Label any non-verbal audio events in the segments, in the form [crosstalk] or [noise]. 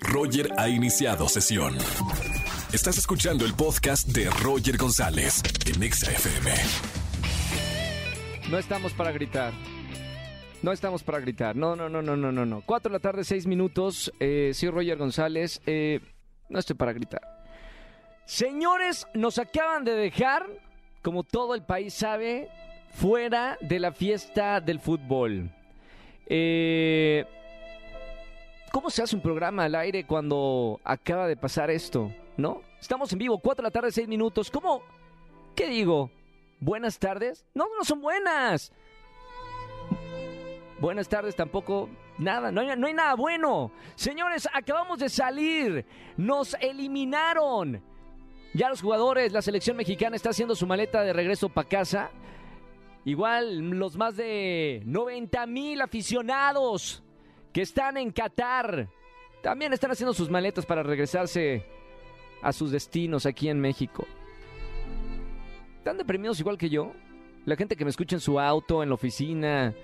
Roger ha iniciado sesión. Estás escuchando el podcast de Roger González en Exa FM. No estamos para gritar. No estamos para gritar. No, no, no, no, no, no, no. Cuatro de la tarde, seis minutos. Eh, soy Roger González. Eh, no estoy para gritar. Señores, nos acaban de dejar, como todo el país sabe, fuera de la fiesta del fútbol. Eh, ¿Cómo se hace un programa al aire cuando acaba de pasar esto? ¿No? Estamos en vivo, 4 de la tarde, 6 minutos. ¿Cómo? ¿Qué digo? ¿Buenas tardes? No, no son buenas. Buenas tardes tampoco. Nada, no hay, no hay nada bueno. Señores, acabamos de salir. Nos eliminaron. Ya los jugadores, la selección mexicana está haciendo su maleta de regreso para casa. Igual los más de 90 mil aficionados que están en Qatar también están haciendo sus maletas para regresarse a sus destinos aquí en México. ¿Están deprimidos igual que yo? La gente que me escucha en su auto, en la oficina.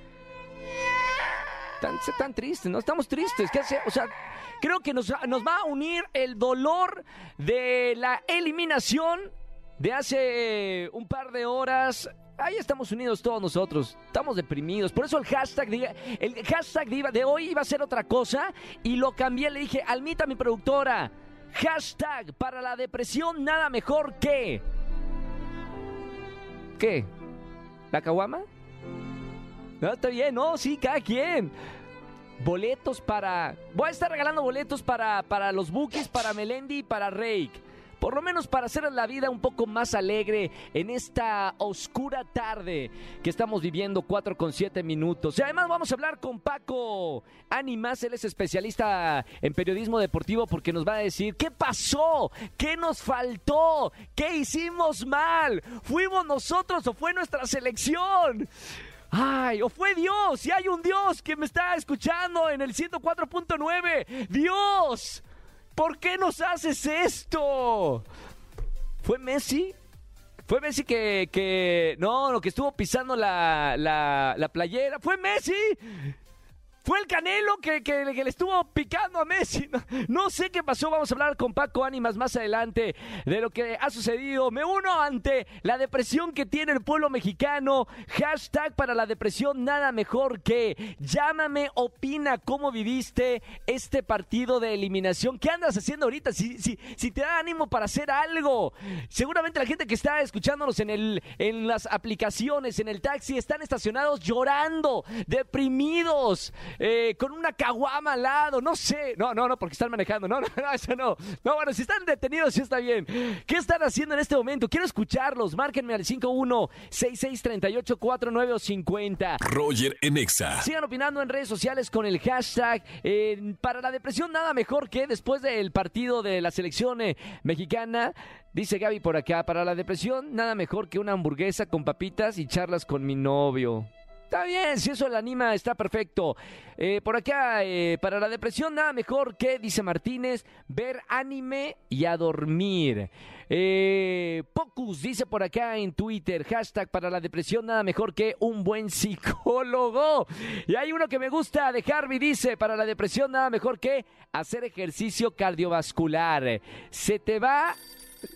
Tan, tan tristes, ¿no? Estamos tristes. ¿Qué hace? O sea, creo que nos, nos va a unir el dolor de la eliminación de hace un par de horas Ahí estamos unidos todos nosotros. Estamos deprimidos. Por eso el hashtag de, el hashtag de, hoy iba a ser otra cosa. Y lo cambié. Le dije, Almita, mi productora. Hashtag para la depresión, nada mejor que. ¿Qué? ¿La caguama? No, está bien, no, sí, cada quien. Boletos para. Voy a estar regalando boletos para, para los bookies, para Melendi y para Rake por lo menos para hacer la vida un poco más alegre en esta oscura tarde que estamos viviendo 4 con 7 minutos. Y además vamos a hablar con Paco Animas, él es especialista en periodismo deportivo porque nos va a decir qué pasó, qué nos faltó, qué hicimos mal, fuimos nosotros o fue nuestra selección. Ay, o fue Dios, si hay un Dios que me está escuchando en el 104.9. Dios. ¿Por qué nos haces esto? ¿Fue Messi? Fue Messi que, que no, lo que estuvo pisando la, la, la playera. ¡Fue Messi! Fue el Canelo que, le estuvo picando a Messi. No, sé qué pasó. Vamos a hablar con Paco Ánimas más adelante de lo que ha sucedido. Me uno ante la depresión que tiene el pueblo mexicano. Hashtag para la depresión, nada mejor que llámame, opina cómo viviste este partido de eliminación. ¿Qué andas haciendo ahorita? Si, si, si te da ánimo para hacer algo. Seguramente la gente que está escuchándonos en, el, en las aplicaciones, en el taxi, están estacionados llorando, deprimidos. Eh, con una caguama al lado, no sé. No, no, no, porque están manejando. No, [laughs] no, no, eso no. No, bueno, si están detenidos, sí está bien. ¿Qué están haciendo en este momento? Quiero escucharlos. Márquenme al 51 6638 4950 Roger Enexa. Sigan opinando en redes sociales con el hashtag. para la depresión, nada mejor que después del partido de la selección eh, mexicana. Dice Gaby por acá, para la depresión, nada mejor que una hamburguesa con papitas y charlas con mi novio. Está bien, si eso le anima, está perfecto. Eh, por acá, eh, para la depresión, nada mejor que, dice Martínez, ver anime y a dormir. Eh, Pocus dice por acá en Twitter, hashtag para la depresión, nada mejor que un buen psicólogo. Y hay uno que me gusta de Harvey, dice, para la depresión, nada mejor que hacer ejercicio cardiovascular. Se te va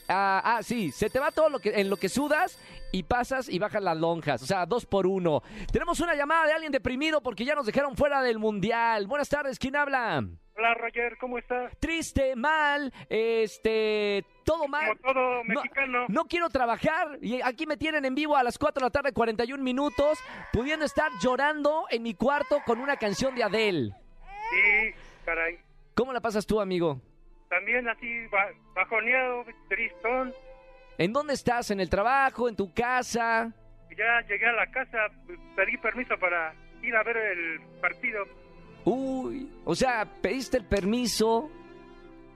Ah, ah, sí, se te va todo lo que, en lo que sudas y pasas y bajas las lonjas. O sea, dos por uno. Tenemos una llamada de alguien deprimido porque ya nos dejaron fuera del mundial. Buenas tardes, ¿quién habla? Hola Roger, ¿cómo estás? Triste, mal, este, todo mal. Como todo mexicano. No, quiero trabajar y aquí me tienen en vivo a las 4 de la tarde, 41 minutos, pudiendo estar llorando en mi cuarto con una canción de Adele. Sí, caray. ¿Cómo la pasas tú, amigo? También así bajoneado, tristón. ¿En dónde estás? ¿En el trabajo? ¿En tu casa? Ya llegué a la casa, pedí permiso para ir a ver el partido. Uy, o sea, pediste el permiso,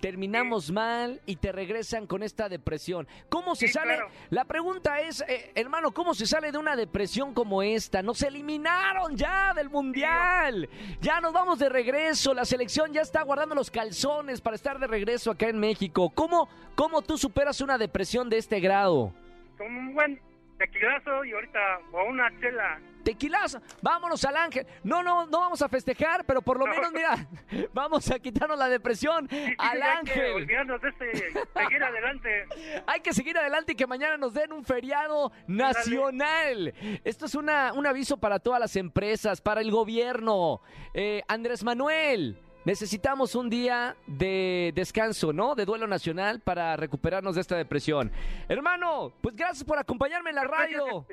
terminamos mal y te regresan con esta depresión. ¿Cómo se sale? La pregunta es, eh, hermano, ¿cómo se sale de una depresión como esta? Nos eliminaron ya del mundial. Ya nos vamos de regreso. La selección ya está guardando los calzones para estar de regreso acá en México. ¿Cómo, cómo tú superas una depresión de este grado? Con un buen tequilazo y ahorita o una chela. Tequilazo, vámonos al ángel. No, no, no vamos a festejar, pero por lo menos, mira, [laughs] vamos a quitarnos la depresión Sí, sí, al que ángel. olvidarnos de este, seguir adelante. [laughs] Hay que seguir adelante y que mañana nos den un feriado nacional. Esto es una, un aviso para todas las empresas, para el gobierno. Eh, Andrés Manuel, necesitamos un día de descanso, ¿no? De duelo nacional para recuperarnos de esta depresión. Hermano, pues gracias por acompañarme en la radio.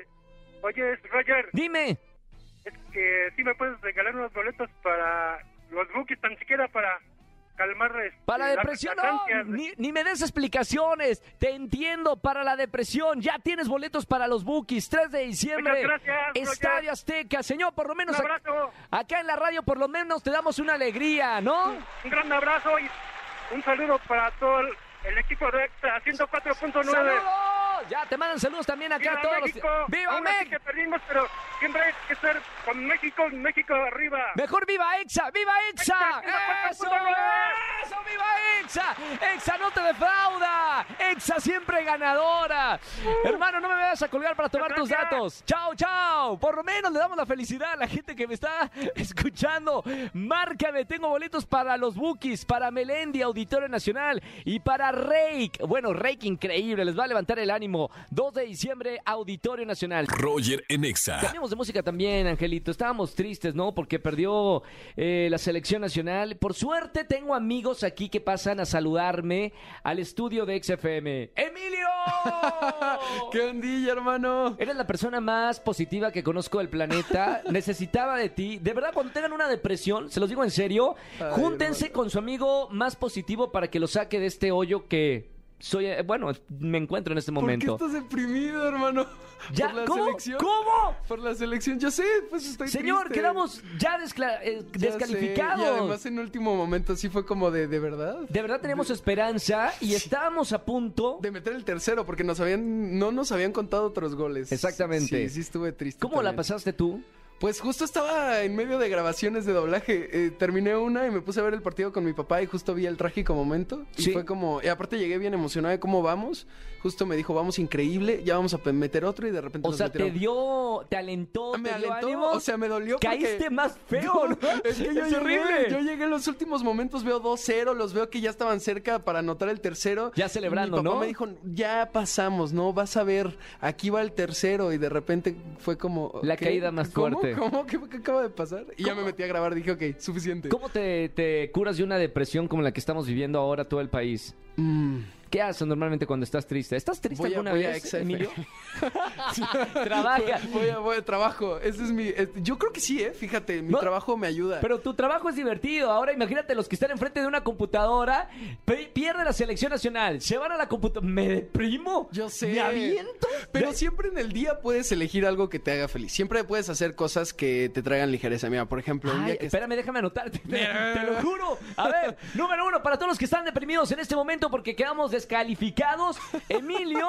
Oye, Roger, Dime. es que sí me puedes regalar unos boletos para los bookies, tan siquiera para calmar este, Para la depresión, no, ni, ni me des explicaciones. Te entiendo, para la depresión. Ya tienes boletos para los Bookies, 3 de diciembre. Muchas gracias. Estadio Azteca. Señor, por lo Un menos abrazo, acá en la radio, por lo menos te damos una alegría, ¿no? un gran abrazo y un saludo para todo el, el equipo de Extra 104.9. Ya te mandan saludos también acá ¡Viva a todos México! los. ¡Viva México! que perdimos, pero siempre hay que ser con México, México arriba. Mejor viva Exa, viva Exa. Eso, 104.9. eso, viva Exa. Exa no te defrauda. Exa siempre ganadora. Hermano, no me vayas a colgar para tomar tus datos. Chao, chao. Por lo menos le damos la felicidad a la gente que me está [laughs] escuchando. Márcame, tengo boletos para los Bookies, para Melendi, Auditorio Nacional y para Rake. Bueno, Rake increíble, les va a levantar el ánimo. 2 de diciembre, Auditorio Nacional. Roger en Exa. Cambiamos de música también, Angelito. Estábamos tristes, ¿no? Porque perdió eh, la selección nacional. Por suerte tengo amigos aquí que pasan a saludarme al estudio de XFM. ¡Emilio! [laughs] ¿Qué ondilla, hermano? Eres la persona más positiva que conozco del planeta. [laughs] Necesitaba de ti. De verdad, cuando tengan una depresión, se los digo en serio, Ay, júntense hermano. con su amigo más positivo para que lo saque de este hoyo que soy, eh, bueno, me encuentro en este momento. ¿Por qué estás deprimido, hermano? [laughs] Ya, ¿Por la ¿cómo? selección? ¿Cómo? Por la selección, yo sé, pues estoy Señor, triste. quedamos ya eh, Ya sé, descalificados. Y además en último momento sí fue como de, ¿de verdad? De verdad teníamos esperanza y estábamos a punto. De meter el tercero, porque nos habían, no nos habían contado otros goles. Exactamente. Sí, sí estuve triste. ¿Cómo la pasaste tú? Pues justo estaba en medio de grabaciones de doblaje. Eh, terminé una y me puse a ver el partido con mi papá y justo vi el trágico momento. Y fue como... Y aparte llegué bien emocionado de cómo vamos. Justo me dijo, vamos increíble, ya vamos a meter otro y de repente O nos sea, te dio, te alentó, Ah, me te dio alentó, ánimo. o sea, me dolió porque- Caíste más feo, ¿no? [laughs] Es que yo Es llegué, horrible. yo llegué en los últimos momentos, veo 2-0, los veo que ya estaban cerca para anotar el tercero. Ya celebrando, Mi papá ¿no? me dijo, ya pasamos, ¿no? Vas a ver, aquí va el tercero. Y de repente fue como... La ¿qué? caída más ¿Cómo? fuerte. ¿Cómo? ¿Qué, qué acaba de pasar? Y ya me metí a grabar, dije, ok, suficiente. ¿Cómo te, te curas de una depresión como la que estamos viviendo ahora todo el país? Mm, ¿Qué haces normalmente cuando estás triste? ¿Estás triste Voy a- alguna voy a vez, XFM. Emilio? [laughs] Trabaja. Voy a, voy a trabajo. Ese es mi... Yo creo que sí, ¿eh? Fíjate, mi No, trabajo me ayuda. Pero tu trabajo es divertido. Ahora imagínate los que están enfrente de una computadora, pe- pierde la selección nacional, se van a la computadora. ¿Me deprimo? Yo sé. ¿Me aviento? Pero siempre en el día puedes elegir algo que te haga feliz. Siempre puedes hacer cosas que te traigan ligereza. Mira, por ejemplo, un Ay, día que espérame, déjame anotarte. Te, [laughs] te lo juro. A ver, número uno, para todos los que están deprimidos en este momento porque quedamos descalificados, Emilio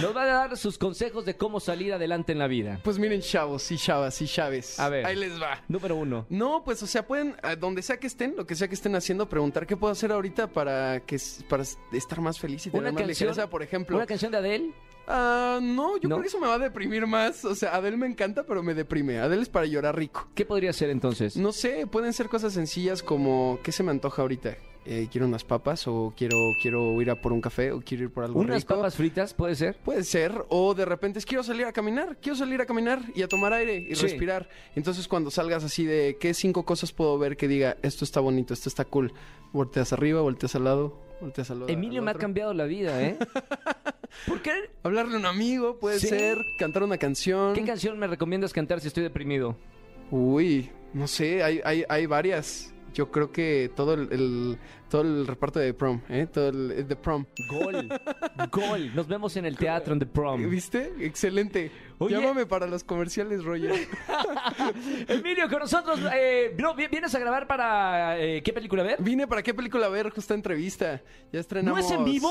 nos va a dar sus consejos de cómo salir adelante en la vida. Pues miren, chavos y chavas y chaves. A ver. Ahí les va. Número uno. No, pues, o sea, pueden, a donde sea que estén, lo que sea que estén haciendo, preguntar qué puedo hacer ahorita para que para estar más feliz y tener Una más canción, ligereza, por ejemplo. una canción de Adele. Ah, no, yo ¿No? creo que eso me va a deprimir más. O sea, Adele me encanta, pero me deprime. Adele es para llorar rico. ¿Qué podría ser entonces? No sé, pueden ser cosas sencillas como ¿qué se me antoja ahorita? Eh, quiero unas papas o quiero quiero ir a por un café o quiero ir por algo Unas rico. papas fritas, puede ser. Puede ser, o de repente es quiero salir a caminar, quiero salir a caminar y a tomar aire y Sí. respirar. Entonces cuando salgas así de qué cinco cosas puedo ver que diga esto está bonito, esto está cool, volteas arriba, volteas al lado, volteas al lado. Emilio al me ha cambiado la vida, ¿eh? [laughs] ¿Por qué? Hablarle a un amigo, puede Sí. ser, cantar una canción. ¿Qué canción me recomiendas cantar si estoy deprimido? Uy, no sé, hay, hay, hay varias. Yo creo que todo el, el- todo el reparto de prom, ¿eh? Todo el, el de prom. Gol. Gol. Nos vemos en el teatro en The Prom. ¿Viste? Excelente. Oye. Llámame para los comerciales, Roger. [laughs] Emilio, con nosotros. Eh, no, vi- ¿Vienes a grabar para eh, qué película ver? Vine para qué película ver, justo entrevista. Ya estrenamos. ¿No es en vivo?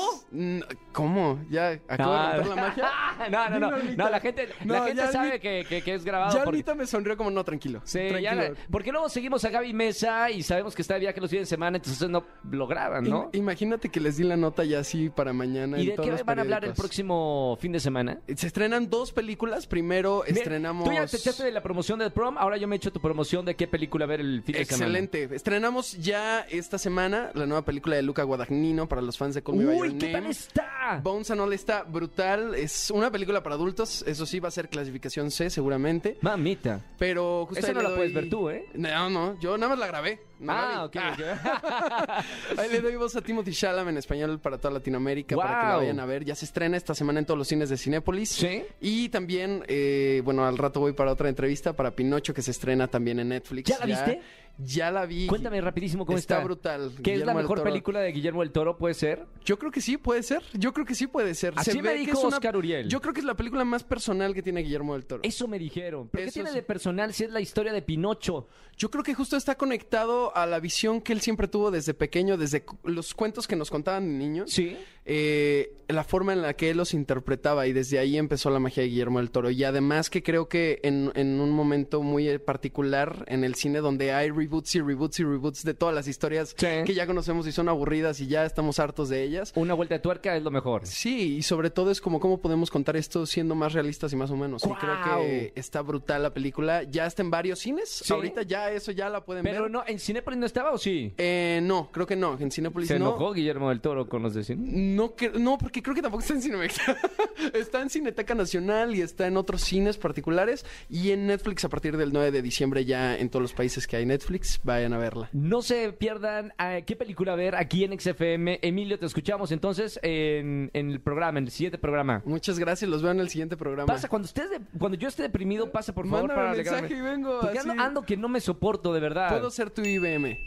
¿Cómo? ¿Ya acabo de romper la magia? [laughs] no, no, no. No, la gente, la No, gente sabe que, que- que es grabado. Ya porque- Almita me sonrió como no, tranquilo. Sí, tranquilo. ya, porque luego seguimos a Gaby Mesa y sabemos que está de viaje los fines de semana, entonces no, lo graban, ¿no? Im- imagínate que les di la nota ya así para mañana. ¿Y en de todos qué los van a hablar el periódicos. próximo fin de semana? Se estrenan dos películas. Primero Mira, estrenamos. Tú ya te echaste de la promoción del prom, ahora yo me echo tu promoción de qué película ver el fin de semana. Excelente. Estrenamos ya esta semana la nueva película de Luca Guadagnino para los fans de Call Me By Uy, Your ¿qué tal Name. está? Bones and All está brutal. Es una película para adultos. Eso sí, va a ser clasificación C seguramente. Mamita. Pero justo Esa ahí no le la puedes ver tú, ¿eh? No, no. Yo nada más la grabé. No ah, ok. [laughs] Ahí le doy voz a Timothy Chalamet en español para toda Latinoamérica para que la vayan a ver. Ya se estrena esta semana en todos los cines de Cinépolis. ¿Sí? Y también, eh, bueno, al rato voy para otra entrevista para Pinocho que se estrena también en Netflix. ¿Ya la viste? Ya la vi. Cuéntame rapidísimo cómo está. Está brutal. ¿Qué es la mejor película de Guillermo del Toro? ¿Puede ser? Yo creo que sí, puede ser. Yo creo que sí puede ser. Así Se me dijo es una- Oscar Uriel. Yo creo que es la película más personal que tiene Guillermo del Toro. Eso me dijeron. ¿Pero qué tiene de personal si es la historia de Pinocho? Yo creo que justo está conectado a la visión que él siempre tuvo desde pequeño, desde los cuentos que nos contaban de niños. Sí. Eh, la forma en la que él los interpretaba y desde ahí empezó la magia de Guillermo del Toro. Y además que creo que en, en un momento muy eh, particular en el cine donde hay reboots y reboots y reboots de todas las historias Sí. que ya conocemos y son aburridas y ya estamos hartos de ellas. Una vuelta de tuerca es lo mejor. Sí, y sobre todo es como cómo podemos contar esto siendo más realistas y más o menos. Y creo que está brutal la película. Ya está en varios cines. Sí. Ahorita ya eso ya la pueden Pero ver. no, ¿en Cinépolis no estaba o sí? Eh, no, creo que no. En Cinepolis ¿Se no. enojó Guillermo del Toro con los de cine? No, que- no, porque creo que tampoco está en Cinemex. [laughs] está en Cineteca Nacional y está en otros cines particulares. Y en Netflix a partir del 9 de diciembre ya en todos los países que hay Netflix. Vayan a verla. No se pierdan eh, qué película ver aquí en XFM. Emilio, te escuchamos entonces en, en el programa, en el siguiente programa. Muchas gracias. Los veo en el siguiente programa. Pasa, cuando estés de- cuando yo esté deprimido, pasa por favor Mándame para mensaje y vengo. Porque así. ando, ando que no me soporto, de verdad. Puedo ser tu IBM.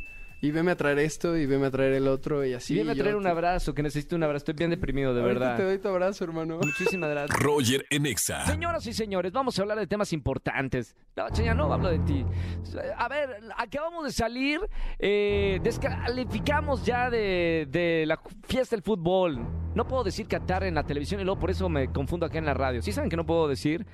Y veme a traer esto y veme a traer el otro y así. Sí, viene a traer un te- abrazo, que necesito un abrazo. Estoy bien deprimido, de Ahorita verdad. te doy tu abrazo, hermano. Muchísimas gracias. [laughs] Roger en Exa. Señoras y señores, vamos a hablar de temas importantes. No, señor, no hablo de ti. A ver, acabamos de salir, eh, descalificamos ya de, de la fiesta del fútbol. No puedo decir Qatar en la televisión y luego por eso me confundo acá en la radio. ¿Sí saben que no puedo decir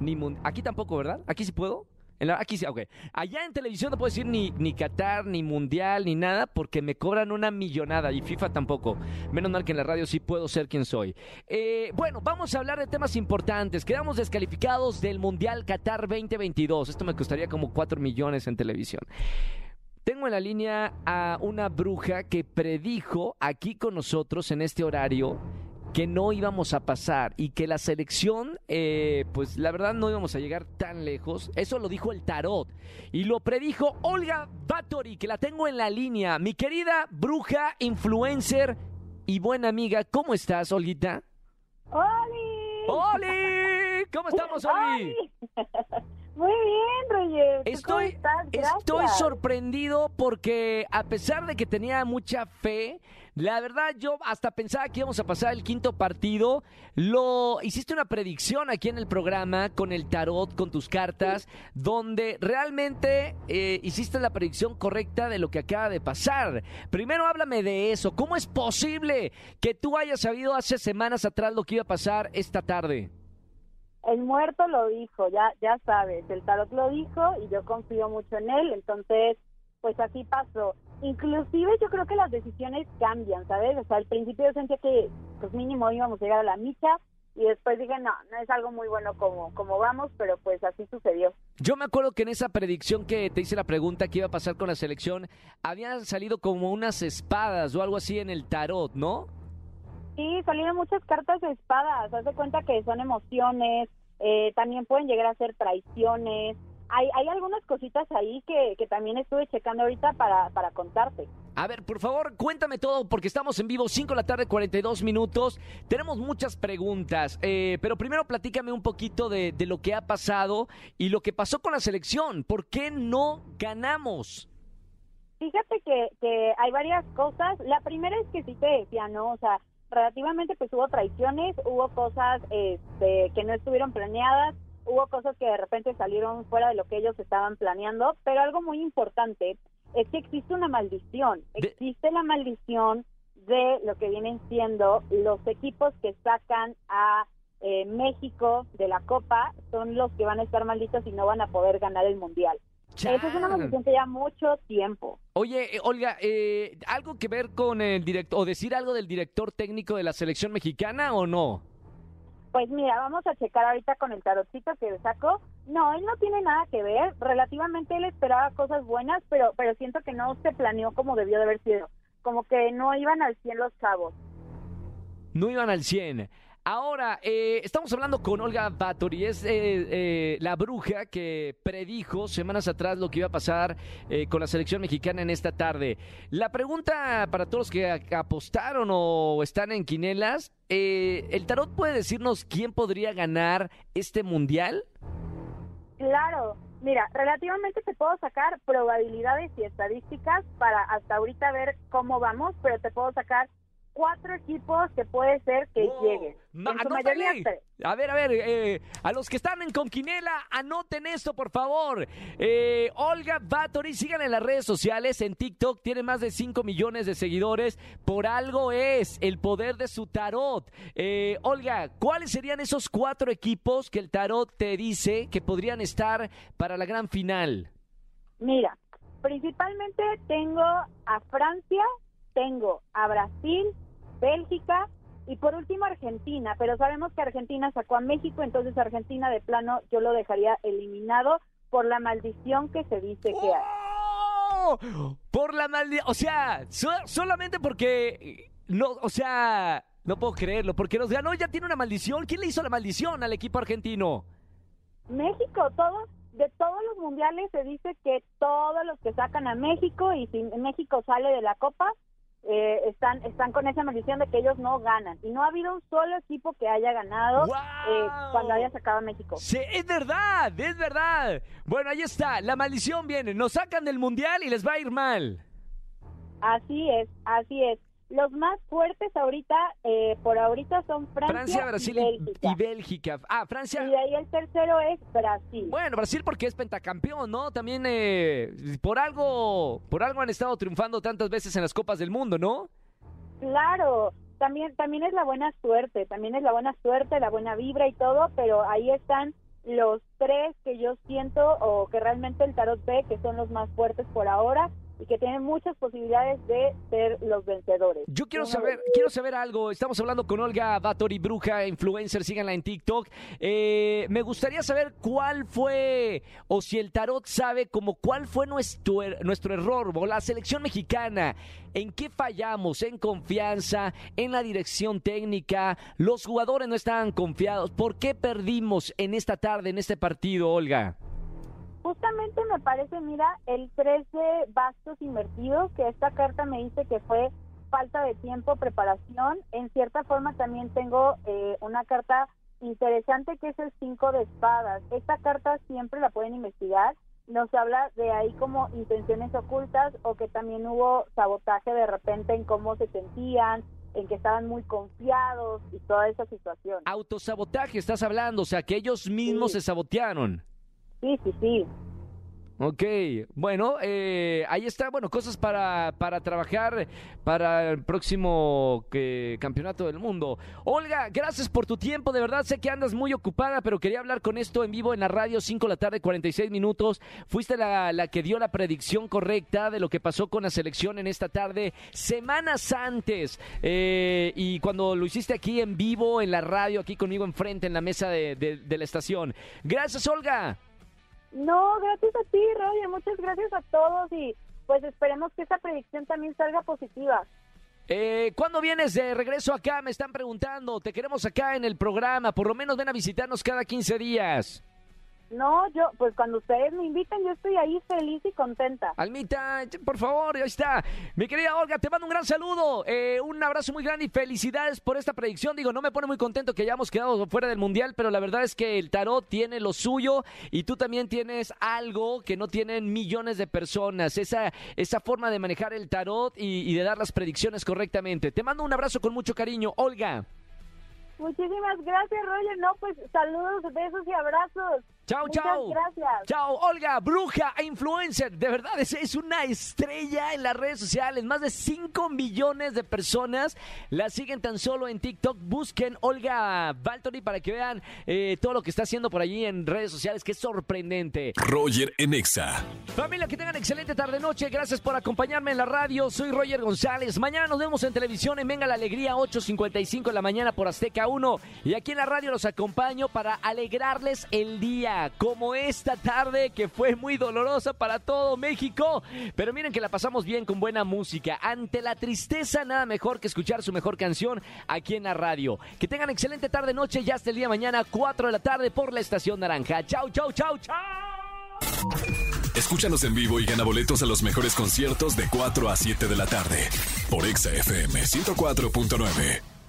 ni mun- Aquí tampoco, ¿verdad? ¿Aquí sí puedo? Aquí sí, ok. Allá en televisión no puedo decir ni, ni Qatar, ni Mundial, ni nada, porque me cobran una millonada y FIFA tampoco. Menos mal que en la radio sí puedo ser quien soy. Eh, bueno, vamos a hablar de temas importantes. Quedamos descalificados del Mundial Qatar 2022. Esto me costaría como 4 millones en televisión. Tengo en la línea a una bruja que predijo aquí con nosotros en este horario que no íbamos a pasar y que la selección, eh, pues la verdad no íbamos a llegar tan lejos. Eso lo dijo el tarot y lo predijo Olga Batory, que la tengo en la línea. Mi querida bruja, influencer y buena amiga, ¿cómo estás, Olguita? ¡Oli! ¡Oli! ¿Cómo estamos, Olgi? ¡Oli! [laughs] Muy bien, Roger. ¿Tú Estoy, cómo estás? estoy sorprendido porque a pesar de que tenía mucha fe, la verdad yo hasta pensaba que íbamos a pasar el quinto partido. Lo hiciste una predicción aquí en el programa con el tarot, con tus cartas, donde realmente eh, hiciste la predicción correcta de lo que acaba de pasar. Primero háblame de eso. ¿Cómo es posible que tú hayas sabido hace semanas atrás lo que iba a pasar esta tarde? El muerto lo dijo, ya ya sabes, el tarot lo dijo y yo confío mucho en él, entonces pues así pasó. Inclusive yo creo que las decisiones cambian, ¿sabes? O sea, al principio yo sentía que pues mínimo íbamos a llegar a la micha y después dije, no, no es algo muy bueno como como vamos, pero pues así sucedió. Yo me acuerdo que en esa predicción que te hice la pregunta que iba a pasar con la selección, habían salido como unas espadas o algo así en el tarot, ¿no? Sí, salieron muchas cartas de espadas. Haz de cuenta que son emociones, eh, también pueden llegar a ser traiciones. Hay, hay algunas cositas ahí que, que también estuve checando ahorita para, para contarte. A ver, por favor, cuéntame todo porque estamos en vivo, 5 de la tarde, 42 minutos. Tenemos muchas preguntas, eh, pero primero platícame un poquito de, de lo que ha pasado y lo que pasó con la selección. ¿Por qué no ganamos? Fíjate que, que hay varias cosas. La primera es que sí te decía, ¿no? O sea, relativamente pues hubo traiciones, hubo cosas este, que no estuvieron planeadas, hubo cosas que de repente salieron fuera de lo que ellos estaban planeando, pero algo muy importante es que existe una maldición. De- Existe la maldición de lo que vienen siendo los equipos que sacan a eh, México de la Copa, son los que van a estar malditos y no van a poder ganar el Mundial. Esa es una maldición que lleva mucho tiempo. Oye, eh, Olga, eh, ¿algo que ver con el director, o decir algo del director técnico de la selección mexicana o no? Pues mira, vamos a checar ahorita con el tarotcito que sacó. No, él no tiene nada que ver. Relativamente él esperaba cosas buenas, pero, pero siento que no se planeó como debió de haber sido. Como que no iban al 100 los chavos. No iban al 100. Ahora, eh, estamos hablando con Olga Batory, es eh, eh, la bruja que predijo semanas atrás lo que iba a pasar eh, con la selección mexicana en esta tarde. La pregunta para todos los que apostaron o están en quinelas, eh, ¿el tarot puede decirnos quién podría ganar este mundial? Claro, mira, relativamente te puedo sacar probabilidades y estadísticas para hasta ahorita ver cómo vamos, pero te puedo sacar cuatro equipos que puede ser que Wow. lleguen. Mayoría. A ver, a ver, eh, a los que están en Conquinela, anoten esto, por favor. Eh, Olga Batory, sigan en las redes sociales, en TikTok, tiene más de 5 millones de seguidores. Por algo es el poder de su tarot. Eh, Olga, ¿cuáles serían esos cuatro equipos que el tarot te dice que podrían estar para la gran final? Mira, principalmente tengo a Francia, tengo a Brasil, Bélgica y por último Argentina, pero sabemos que Argentina sacó a México, entonces Argentina de plano yo lo dejaría eliminado por la maldición que se dice que hay. ¡Oh! Por la maldición. O sea, so- solamente porque. eh, No, o sea. No puedo creerlo. Porque los ganó ya tiene una maldición. ¿Quién le hizo la maldición al equipo argentino? México, todos, de todos los mundiales se dice que todos los que sacan a México y si México sale de la Copa, están, están con esa maldición de que ellos no ganan. Y no ha habido un solo equipo que haya ganado eh, cuando haya sacado a México. Sí, es verdad, es verdad. Bueno, ahí está. La maldición viene. Nos sacan del mundial y les va a ir mal. Así es, así es. Los más fuertes ahorita, eh, por ahorita son Francia, Francia, Brasil y y, Bélgica. y Bélgica. Ah, Francia. Y de ahí el tercero es Brasil. Bueno, Brasil porque es pentacampeón, ¿no? También eh, por algo, por algo han estado triunfando tantas veces en las copas del mundo, ¿no? Claro, también también es la buena suerte, también es la buena suerte, la buena vibra y todo, pero ahí están los tres que yo siento o que realmente el tarot ve que son los más fuertes por ahora que tienen muchas posibilidades de ser los vencedores. Yo quiero saber, quiero saber algo. Estamos hablando con Olga Batori Bruja, influencer, síganla en TikTok. Eh, me gustaría saber cuál fue, o si el tarot sabe como cuál fue nuestro, er- nuestro error, o la selección mexicana. ¿En qué fallamos? ¿En confianza? ¿En la dirección técnica? ¿Los jugadores no estaban confiados? ¿Por qué perdimos en esta tarde, en este partido, Olga? Justamente me parece, mira, el 13 bastos invertidos, que esta carta me dice que fue falta de tiempo, preparación. En cierta forma también tengo eh, una carta interesante que es el 5 de espadas. Esta carta siempre la pueden investigar. Nos habla de ahí como intenciones ocultas o que también hubo sabotaje de repente en cómo se sentían, en que estaban muy confiados y toda esa situación. Autosabotaje, estás hablando, o sea, que ellos mismos Sí. se sabotearon. Sí, sí, sí. Ok, bueno, eh, ahí está, bueno, cosas para, para trabajar para el próximo campeonato del mundo. Olga, gracias por tu tiempo, de verdad sé que andas muy ocupada, pero quería hablar con esto en vivo en la radio, 5 de la tarde, 46 minutos. Fuiste la, la que dio la predicción correcta de lo que pasó con la selección en esta tarde, semanas antes. Eh, y cuando lo hiciste aquí en vivo, en la radio, aquí conmigo enfrente, en la mesa de- de la estación. Gracias, Olga. No, gracias a ti, Roger. Muchas gracias a todos y pues esperemos que esta predicción también salga positiva. Eh, ¿Cuándo vienes de regreso acá? Me están preguntando. Te queremos acá en el programa. Por lo menos ven a visitarnos cada 15 días. No, yo, pues cuando ustedes me invitan, yo estoy ahí feliz y contenta. Almita, por favor, ahí está. Mi querida Olga, te mando un gran saludo. eh, un abrazo muy grande y felicidades por esta predicción. Digo, no me pone muy contento que hayamos quedado fuera del Mundial, pero la verdad es que el tarot tiene lo suyo y tú también tienes algo que no tienen millones de personas. Esa, esa forma de manejar el tarot y, y de dar las predicciones correctamente. Te mando un abrazo con mucho cariño, Olga. Muchísimas gracias, Roger. No, pues saludos, besos y abrazos. Chao, chao. gracias. Chao, Olga, bruja e influencer. De verdad, es, es una estrella en las redes sociales. Más de 5 millones de personas la siguen tan solo en TikTok. Busquen Olga Valtori para que vean eh, todo lo que está haciendo por allí en redes sociales, que es sorprendente. Roger en Exa. Familia, que tengan excelente tarde-noche. Gracias por acompañarme en la radio. Soy Roger González. Mañana nos vemos en televisión en Venga la Alegría, 8.55 de la mañana por Azteca 1. Y aquí en la radio los acompaño para alegrarles el día, como esta tarde que fue muy dolorosa para todo México. Pero miren que la pasamos bien con buena música. Ante la tristeza, nada mejor que escuchar su mejor canción aquí en la radio. Que tengan excelente tarde-noche. Ya hasta el día mañana, 4 de la tarde por la Estación Naranja. Chau, chau, chau, chau. Escúchanos en vivo y gana boletos a los mejores conciertos de 4 a 7 de la tarde por Exa FM 104.9.